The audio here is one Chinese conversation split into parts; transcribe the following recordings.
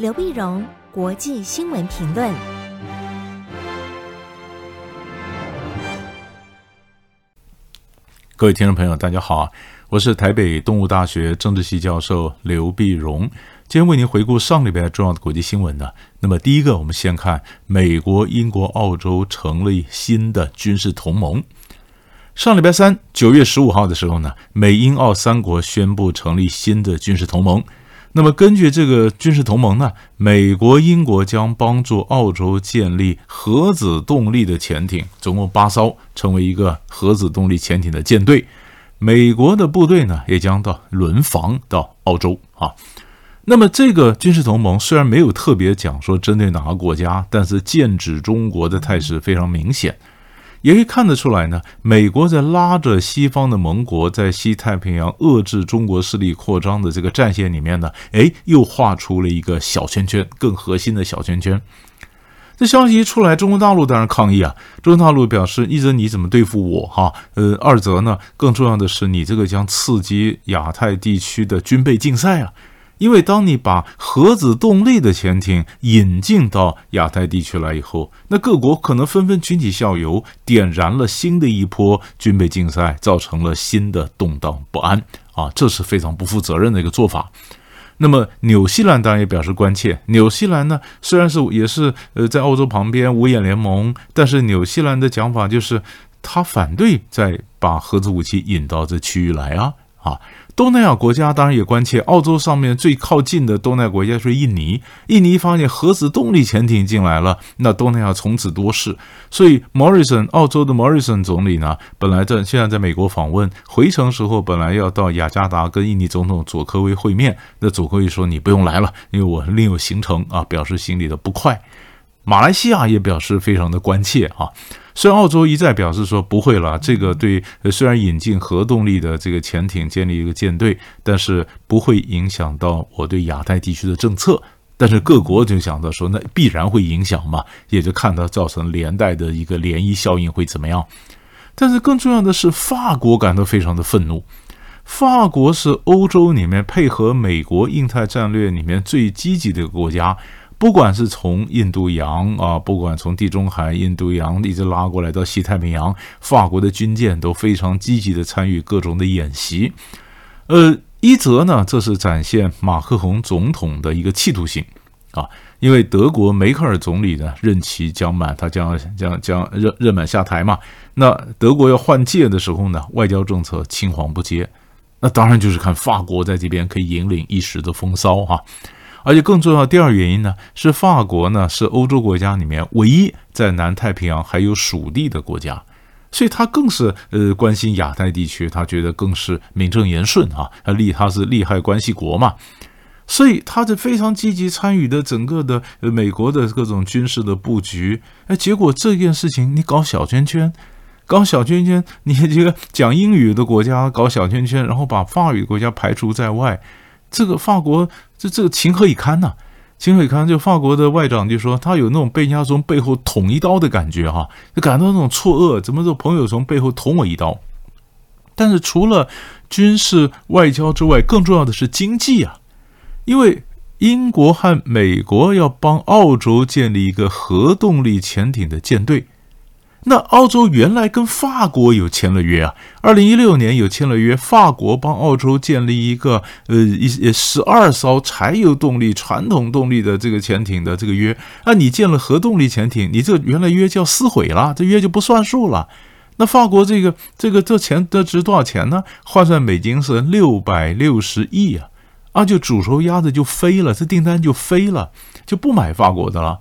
刘碧荣，国际新闻评论。各位听众朋友，大家好，我是台北动物大学政治系教授刘碧荣，今天为您回顾上礼拜重要的国际新闻呢。那么第一个，我们先看美国、英国、澳洲成立新的军事同盟。上礼拜三，九月十五号的时候呢，美英澳三国宣布成立新的军事同盟。那么根据这个军事同盟呢，美国、英国将帮助澳洲建立核子动力的潜艇，总共八艘，成为一个核子动力潜艇的舰队。美国的部队呢，也将到轮防到澳洲啊。那么这个军事同盟虽然没有特别讲说针对哪个国家，但是剑指中国的态势非常明显。也可以看得出来呢，美国在拉着西方的盟国在西太平洋遏制中国势力扩张的这个战线里面呢，哎，又画出了一个小圈圈，更核心的小圈圈。这消息一出来，中国大陆当然抗议啊！中国大陆表示，一则你怎么对付我哈？呃，二则呢，更重要的是你这个将刺激亚太地区的军备竞赛啊！因为当你把核子动力的潜艇引进到亚太地区来以后，那各国可能纷纷群起效尤，点燃了新的一波军备竞赛，造成了新的动荡不安啊！这是非常不负责任的一个做法。那么纽西兰当然也表示关切。纽西兰呢，虽然是也是呃在欧洲旁边五眼联盟，但是纽西兰的讲法就是他反对再把核子武器引到这区域来啊啊！东南亚国家当然也关切，澳洲上面最靠近的东南亚国家是印尼。印尼发现核子动力潜艇进来了，那东南亚从此多事。所以莫里森，澳洲的莫里森总理呢，本来在现在在美国访问，回程时候本来要到雅加达跟印尼总统佐科威会面，那佐科威说你不用来了，因为我另有行程啊，表示心里的不快。马来西亚也表示非常的关切啊。虽然澳洲一再表示说不会了，这个对，虽然引进核动力的这个潜艇建立一个舰队，但是不会影响到我对亚太地区的政策。但是各国就想到说，那必然会影响嘛，也就看到造成连带的一个涟漪效应会怎么样。但是更重要的是，法国感到非常的愤怒。法国是欧洲里面配合美国印太战略里面最积极的一个国家。不管是从印度洋啊，不管从地中海、印度洋一直拉过来到西太平洋，法国的军舰都非常积极地参与各种的演习。呃，一则呢，这是展现马克宏总统的一个企图性啊，因为德国梅克尔总理呢任期将满，他将将将任任满下台嘛。那德国要换届的时候呢，外交政策青黄不接，那当然就是看法国在这边可以引领一时的风骚哈。而且更重要第二原因呢，是法国呢是欧洲国家里面唯一在南太平洋还有属地的国家，所以他更是呃关心亚太地区，他觉得更是名正言顺啊，他利他是利害关系国嘛，所以他是非常积极参与的整个的美国的各种军事的布局，哎，结果这件事情你搞小圈圈，搞小圈圈，你这个讲英语的国家搞小圈圈，然后把法语国家排除在外。这个法国这这个情何以堪呐？情何以堪？就法国的外长就说，他有那种被人家从背后捅一刀的感觉哈，就感到那种错愕，怎么这朋友从背后捅我一刀？但是除了军事外交之外，更重要的是经济啊，因为英国和美国要帮澳洲建立一个核动力潜艇的舰队。那澳洲原来跟法国有签了约啊，二零一六年有签了约，法国帮澳洲建立一个呃一十二艘柴油动力传统动力的这个潜艇的这个约，那你建了核动力潜艇，你这原来约就要撕毁了，这约就不算数了。那法国这个这个这钱得值多少钱呢？换算美金是六百六十亿啊，啊就煮熟鸭子就飞了，这订单就飞了，就不买法国的了。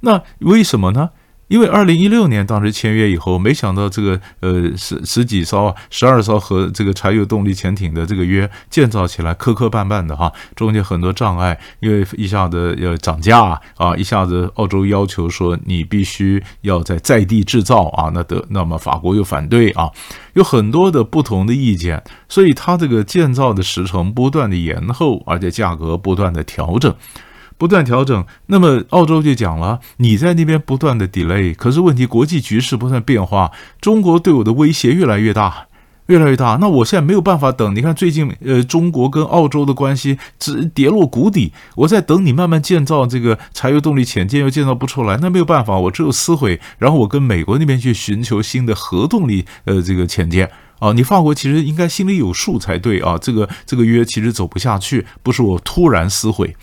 那为什么呢？因为二零一六年当时签约以后，没想到这个呃十十几艘、十二艘和这个柴油动力潜艇的这个约建造起来磕磕绊绊的哈，中间很多障碍，因为一下子要涨价啊，一下子澳洲要求说你必须要在在地制造啊，那得那么法国又反对啊，有很多的不同的意见，所以它这个建造的时程不断的延后，而且价格不断的调整。不断调整，那么澳洲就讲了，你在那边不断的 delay，可是问题国际局势不断变化，中国对我的威胁越来越大，越来越大。那我现在没有办法等，你看最近呃，中国跟澳洲的关系只跌落谷底，我在等你慢慢建造这个柴油动力潜舰又建造不出来，那没有办法，我只有撕毁，然后我跟美国那边去寻求新的核动力呃这个潜舰啊。你法国其实应该心里有数才对啊，这个这个约其实走不下去，不是我突然撕毁。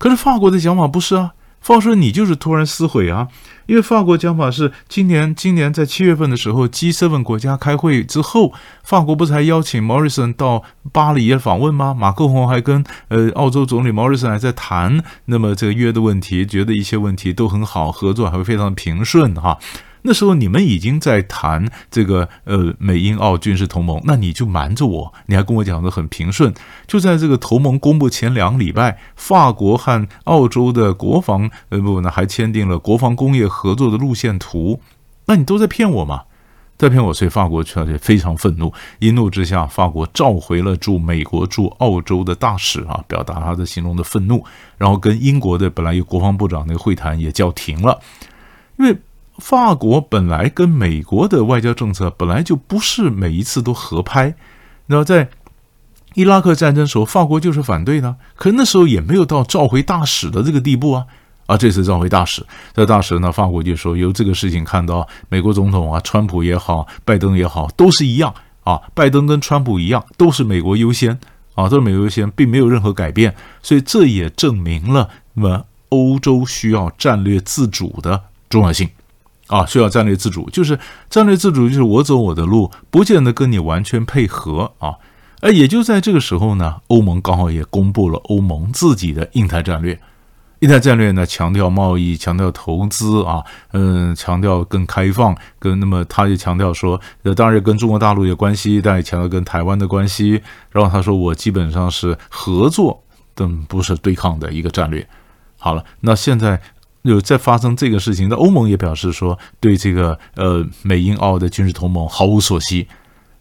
可是法国的讲法不是啊。法国说你就是突然撕毁啊，因为法国讲法是今年今年在七月份的时候，G7 国家开会之后，法国不是还邀请 Morrison 到巴黎访问吗？马克宏还跟呃澳洲总理 Morrison 还在谈，那么这个约的问题，觉得一些问题都很好，合作还会非常平顺哈。那时候你们已经在谈这个呃美英澳军事同盟，那你就瞒着我，你还跟我讲得很平顺。就在这个同盟公布前两个礼拜，法国和澳洲的国防呃不呢还签订了国防工业合作的路线图，那你都在骗我吗？在骗我，所以法国确实非常愤怒，一怒之下，法国召回了驻美国驻澳洲的大使啊，表达他的心中的愤怒，然后跟英国的本来有国防部长那个会谈也叫停了，因为。法国本来跟美国的外交政策本来就不是每一次都合拍，那在伊拉克战争时候，法国就是反对的，可那时候也没有到召回大使的这个地步啊。啊，这次召回大使，这大使呢，法国就说由这个事情看到，美国总统啊，川普也好，拜登也好，都是一样啊，拜登跟川普一样，都是美国优先啊，都是美国优先，并没有任何改变，所以这也证明了那么欧洲需要战略自主的重要性。啊，需要战略自主，就是战略自主，就是我走我的路，不见得跟你完全配合啊。而也就在这个时候呢，欧盟刚好也公布了欧盟自己的印太战略。印太战略呢，强调贸易，强调投资啊，嗯，强调更开放，跟那么他也强调说，呃，当然跟中国大陆有关系，但也强调跟台湾的关系。然后他说，我基本上是合作，但不是对抗的一个战略。好了，那现在。有在发生这个事情，那欧盟也表示说，对这个呃美英澳的军事同盟毫无所惜。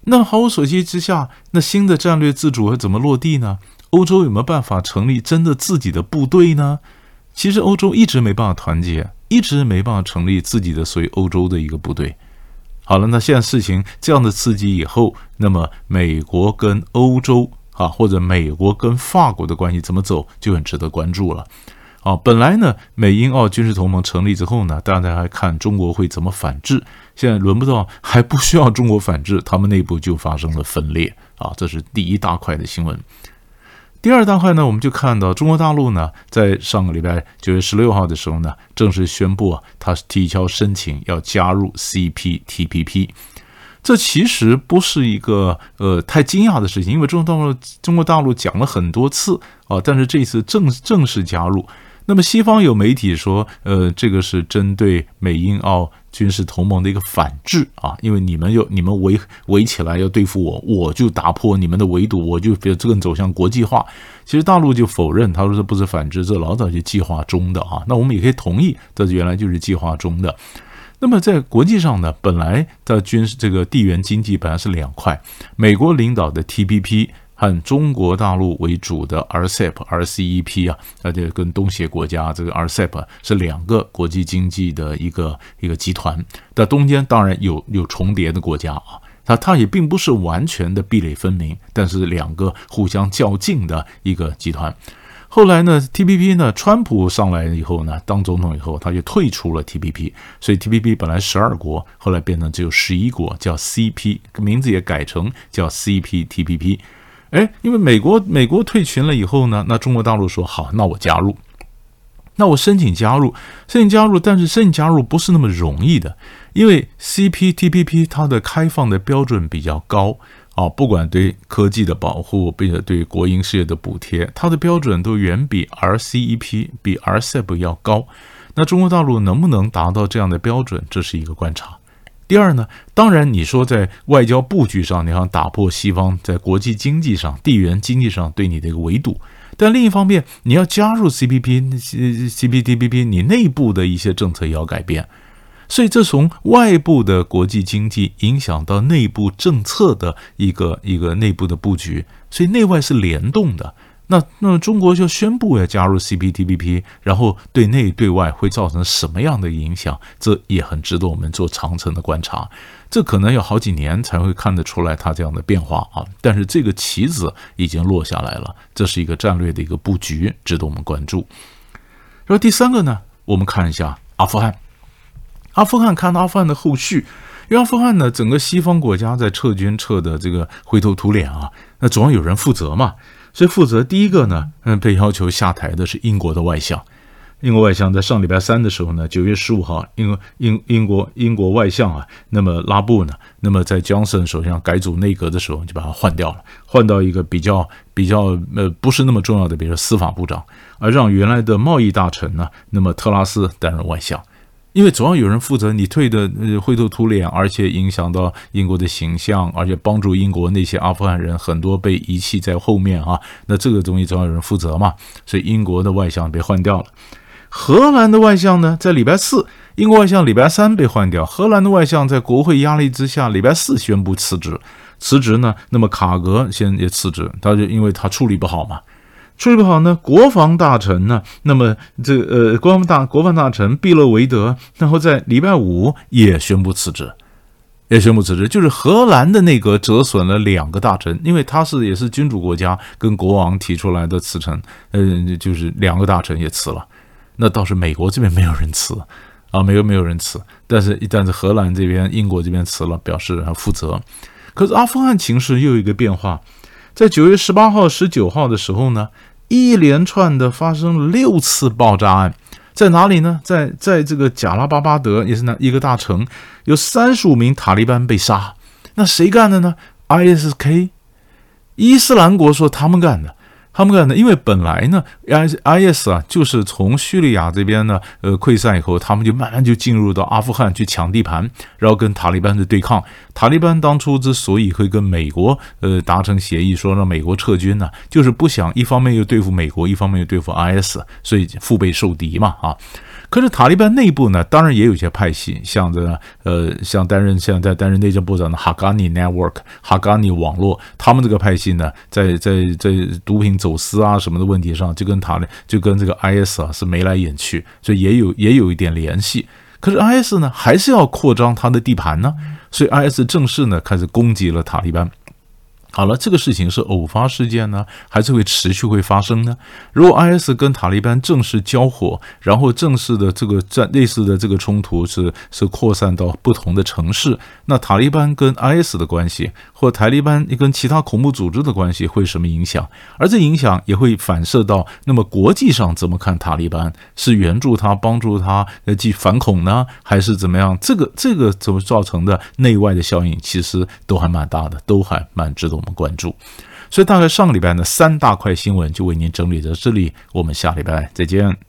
那毫无所惜之下，那新的战略自主会怎么落地呢？欧洲有没有办法成立真的自己的部队呢？其实欧洲一直没办法团结，一直没办法成立自己的属于欧洲的一个部队。好了，那现在事情这样的刺激以后，那么美国跟欧洲啊，或者美国跟法国的关系怎么走，就很值得关注了。啊，本来呢，美英澳军事同盟成立之后呢，大家还看中国会怎么反制。现在轮不到，还不需要中国反制，他们内部就发生了分裂。啊，这是第一大块的新闻。第二大块呢，我们就看到中国大陆呢，在上个礼拜九月十六号的时候呢，正式宣布啊，他提交申请要加入 CPTPP。这其实不是一个呃太惊讶的事情，因为中国大陆中国大陆讲了很多次啊，但是这次正正式加入。那么西方有媒体说，呃，这个是针对美英澳军事同盟的一个反制啊，因为你们有你们围围起来要对付我，我就打破你们的围堵，我就比如这个走向国际化。其实大陆就否认，他说这不是反制，这老早就计划中的啊。那我们也可以同意，这原来就是计划中的。那么在国际上呢，本来的军事这个地缘经济本来是两块，美国领导的 TPP。和中国大陆为主的 RCEP、RCEP 啊，而且跟东协国家这个 RCEP 是两个国际经济的一个一个集团。在中间当然有有重叠的国家啊，它它也并不是完全的壁垒分明，但是两个互相较劲的一个集团。后来呢，TPP 呢，川普上来以后呢，当总统以后，他就退出了 TPP，所以 TPP 本来十二国，后来变成只有十一国，叫 CP，名字也改成叫 CPTPP。哎，因为美国美国退群了以后呢，那中国大陆说好，那我加入，那我申请加入，申请加入，但是申请加入不是那么容易的，因为 CPTPP 它的开放的标准比较高啊，不管对科技的保护，并且对国营事业的补贴，它的标准都远比 RCEP 比 RCEP 要高。那中国大陆能不能达到这样的标准，这是一个观察。第二呢，当然你说在外交布局上，你想打破西方在国际经济上、地缘经济上对你的一个围堵，但另一方面，你要加入 CPP、CPTPP，你内部的一些政策也要改变，所以这从外部的国际经济影响到内部政策的一个一个内部的布局，所以内外是联动的。那那中国就宣布要加入 CPTPP，然后对内对外会造成什么样的影响？这也很值得我们做长程的观察。这可能要好几年才会看得出来它这样的变化啊。但是这个棋子已经落下来了，这是一个战略的一个布局，值得我们关注。然后第三个呢，我们看一下阿富汗。阿富汗看阿富汗的后续，因为阿富汗呢，整个西方国家在撤军撤的这个灰头土脸啊，那总要有人负责嘛。所以负责第一个呢，嗯，被要求下台的是英国的外相。英国外相在上礼拜三的时候呢，九月十五号，英英英国英国外相啊，那么拉布呢，那么在强森首相改组内阁的时候，就把他换掉了，换到一个比较比较呃不是那么重要的，比如说司法部长，而让原来的贸易大臣呢，那么特拉斯担任外相。因为总要有人负责，你退的灰头土脸，而且影响到英国的形象，而且帮助英国那些阿富汗人很多被遗弃在后面啊，那这个东西总要有人负责嘛，所以英国的外相被换掉了。荷兰的外相呢，在礼拜四，英国外相礼拜三被换掉，荷兰的外相在国会压力之下，礼拜四宣布辞职。辞职呢，那么卡格先也辞职，他就因为他处理不好嘛。处理不好呢，国防大臣呢？那么这呃，国防大国防大臣毕勒维德，然后在礼拜五也宣布辞职，也宣布辞职。就是荷兰的内阁折损了两个大臣，因为他是也是君主国家，跟国王提出来的辞呈，嗯、呃，就是两个大臣也辞了。那倒是美国这边没有人辞啊，美国没有人辞，但是但是荷兰这边、英国这边辞了，表示还负责。可是阿富汗情势又有一个变化，在九月十八号、十九号的时候呢？一连串的发生六次爆炸案，在哪里呢？在在这个贾拉巴巴德，也是那一个大城，有三十五名塔利班被杀。那谁干的呢？ISK，伊斯兰国说他们干的。他们干的，因为本来呢，i i s 啊，就是从叙利亚这边呢，呃，溃散以后，他们就慢慢就进入到阿富汗去抢地盘，然后跟塔利班的对抗。塔利班当初之所以会跟美国呃达成协议，说让美国撤军呢，就是不想一方面又对付美国，一方面又对付 IS，所以腹背受敌嘛，啊。可是塔利班内部呢，当然也有一些派系，像这个呃，像担任现在担任内政部长的哈嘎尼 Network、哈嘎尼网络，他们这个派系呢，在在在毒品走私啊什么的问题上，就跟塔利就跟这个 IS 啊是眉来眼去，所以也有也有一点联系。可是 IS 呢，还是要扩张他的地盘呢，所以 IS 正式呢开始攻击了塔利班。好了，这个事情是偶发事件呢，还是会持续会发生呢？如果 IS 跟塔利班正式交火，然后正式的这个战类似的这个冲突是是扩散到不同的城市，那塔利班跟 IS 的关系，或塔利班跟其他恐怖组织的关系会什么影响？而这影响也会反射到那么国际上怎么看塔利班？是援助他、帮助他呃，去反恐呢，还是怎么样？这个这个怎么造成的内外的效应，其实都还蛮大的，都还蛮值得。关注，所以大概上个礼拜呢，三大块新闻就为您整理到这里，我们下礼拜再见。